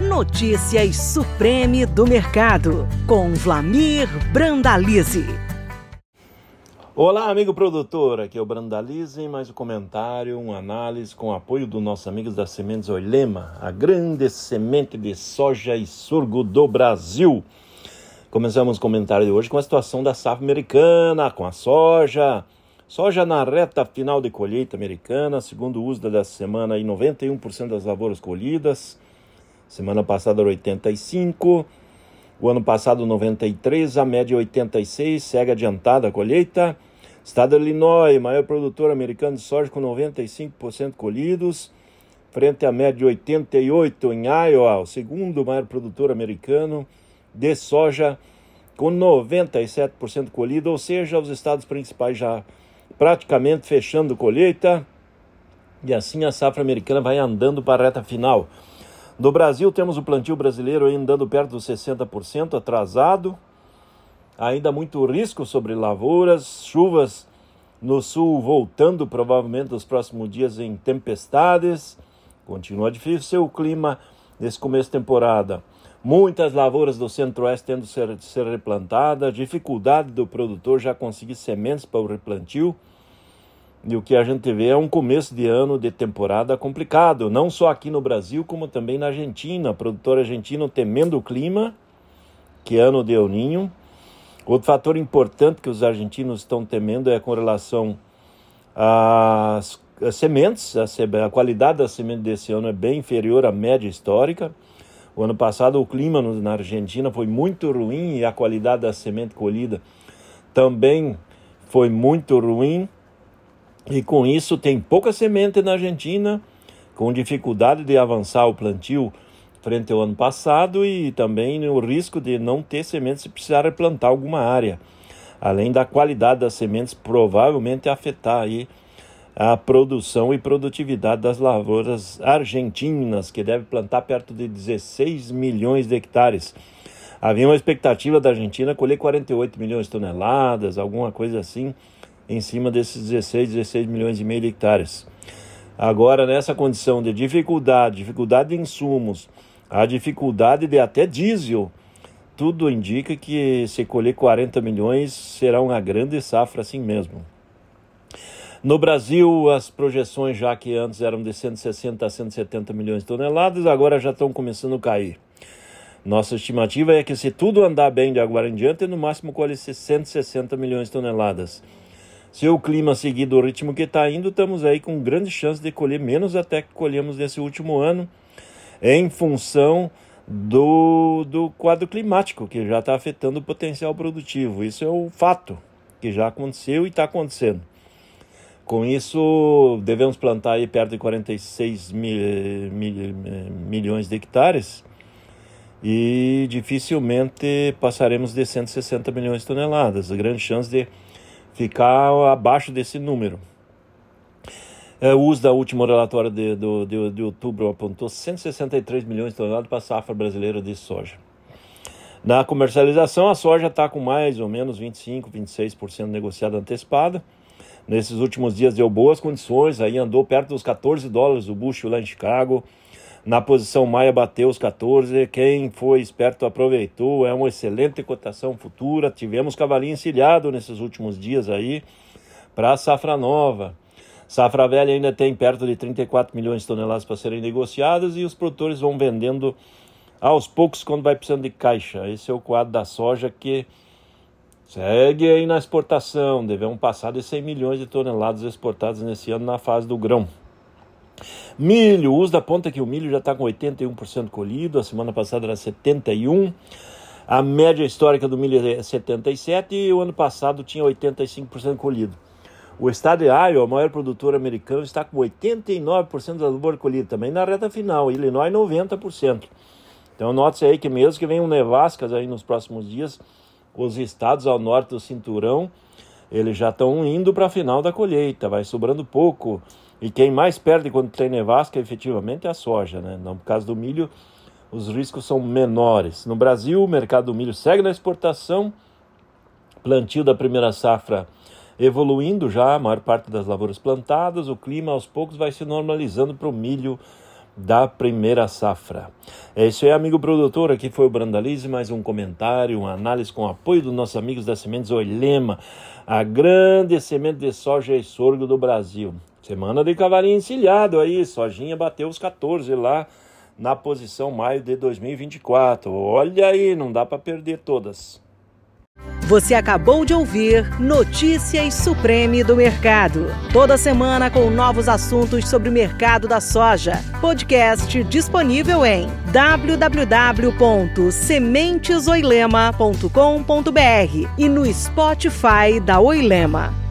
Notícias Supreme do Mercado, com Vlamir Brandalize. Olá, amigo produtor, aqui é o Brandalize, mais um comentário, uma análise com apoio dos nossos amigos da Sementes Oilema, a grande semente de soja e sorgo do Brasil. Começamos o comentário de hoje com a situação da safra americana, com a soja. Soja na reta final de colheita americana, segundo o uso da semana, aí 91% das lavouras colhidas. Semana passada era 85%. O ano passado, 93, a média 86, segue adiantada a colheita. Estado de Illinois, maior produtor americano de soja com 95% colhidos, frente à média de 88 em Iowa, o segundo maior produtor americano de soja com 97% colhido, ou seja, os estados principais já praticamente fechando colheita. E assim a safra americana vai andando para a reta final. No Brasil, temos o plantio brasileiro andando perto dos 60%, atrasado. Ainda muito risco sobre lavouras, chuvas no sul voltando provavelmente nos próximos dias em tempestades. Continua difícil o clima nesse começo de temporada. Muitas lavouras do centro-oeste tendo ser, ser replantadas, dificuldade do produtor já conseguir sementes para o replantio. E o que a gente vê é um começo de ano de temporada complicado, não só aqui no Brasil, como também na Argentina. Produtor argentino temendo o clima, que é ano de El Ninho. Outro fator importante que os argentinos estão temendo é com relação às, às sementes. A, a, qualidade da semente desse ano é bem inferior à média histórica. O ano passado o clima na Argentina foi muito ruim e a qualidade da semente colhida também foi muito ruim. E com isso tem pouca semente na Argentina, com dificuldade de avançar o plantio frente ao ano passado e também o risco de não ter sementes se precisar replantar alguma área. Além da qualidade das sementes provavelmente afetar aí a produção e produtividade das lavouras argentinas, que deve plantar perto de 16 milhões de hectares. Havia uma expectativa da Argentina colher 48 milhões de toneladas, alguma coisa assim, em cima desses 16, 16 milhões e meio de hectares. Agora, nessa condição de dificuldade, dificuldade de insumos, a dificuldade de até diesel, tudo indica que se colher 40 milhões será uma grande safra assim mesmo. No Brasil, as projeções, já que antes eram de 160 a 170 milhões de toneladas, agora já estão começando a cair. Nossa estimativa é que, se tudo andar bem de agora em diante, no máximo colhe 160 milhões de toneladas. Se o clima seguir do ritmo que está indo, estamos aí com grande chance de colher menos até que colhemos nesse último ano, em função do, do quadro climático, que já está afetando o potencial produtivo. Isso é o fato que já aconteceu e está acontecendo. Com isso, devemos plantar aí perto de 46 mil, mil, milhões de hectares e dificilmente passaremos de 160 milhões de toneladas. Grande chance de ficar abaixo desse número. É, o uso da última relatória de, de, de, de outubro apontou 163 milhões de toneladas para a safra brasileira de soja. Na comercialização, a soja está com mais ou menos 25, 26% negociada antecipada. Nesses últimos dias deu boas condições, aí andou perto dos 14 dólares o bucho lá em Chicago. Na posição Maia bateu os 14. Quem foi esperto aproveitou. É uma excelente cotação futura. Tivemos cavalinho encilhado nesses últimos dias aí para a safra nova. Safra velha ainda tem perto de 34 milhões de toneladas para serem negociadas e os produtores vão vendendo aos poucos quando vai precisando de caixa. Esse é o quadro da soja que segue aí na exportação. Devemos passar de 100 milhões de toneladas exportadas nesse ano na fase do grão. Milho, uso da ponta que o milho já está com 81% colhido, a semana passada era 71%. A média histórica do milho é 77% e o ano passado tinha 85% colhido. O estado de Iowa, o maior produtor americano, está com 89% da lavoura colhida, também na reta final. Illinois, 90%. Então, note-se aí que mesmo que venham nevascas aí nos próximos dias, os estados ao norte do cinturão, eles já estão indo para a final da colheita, vai sobrando pouco. E quem mais perde quando tem nevasca efetivamente é a soja, né? No caso do milho, os riscos são menores. No Brasil, o mercado do milho segue na exportação, plantio da primeira safra evoluindo já, a maior parte das lavouras plantadas, o clima aos poucos vai se normalizando para o milho da primeira safra. É isso aí, amigo produtor. Aqui foi o Brandalize, mais um comentário, uma análise com apoio dos nossos amigos da Sementes Oilema, a grande semente de soja e sorgo do Brasil. Semana de cavalinho encilhado aí, sojinha bateu os 14 lá na posição maio de 2024. Olha aí, não dá para perder todas. Você acabou de ouvir Notícias Supreme do Mercado. Toda semana com novos assuntos sobre o mercado da soja. Podcast disponível em www.sementesoilema.com.br e no Spotify da Oilema.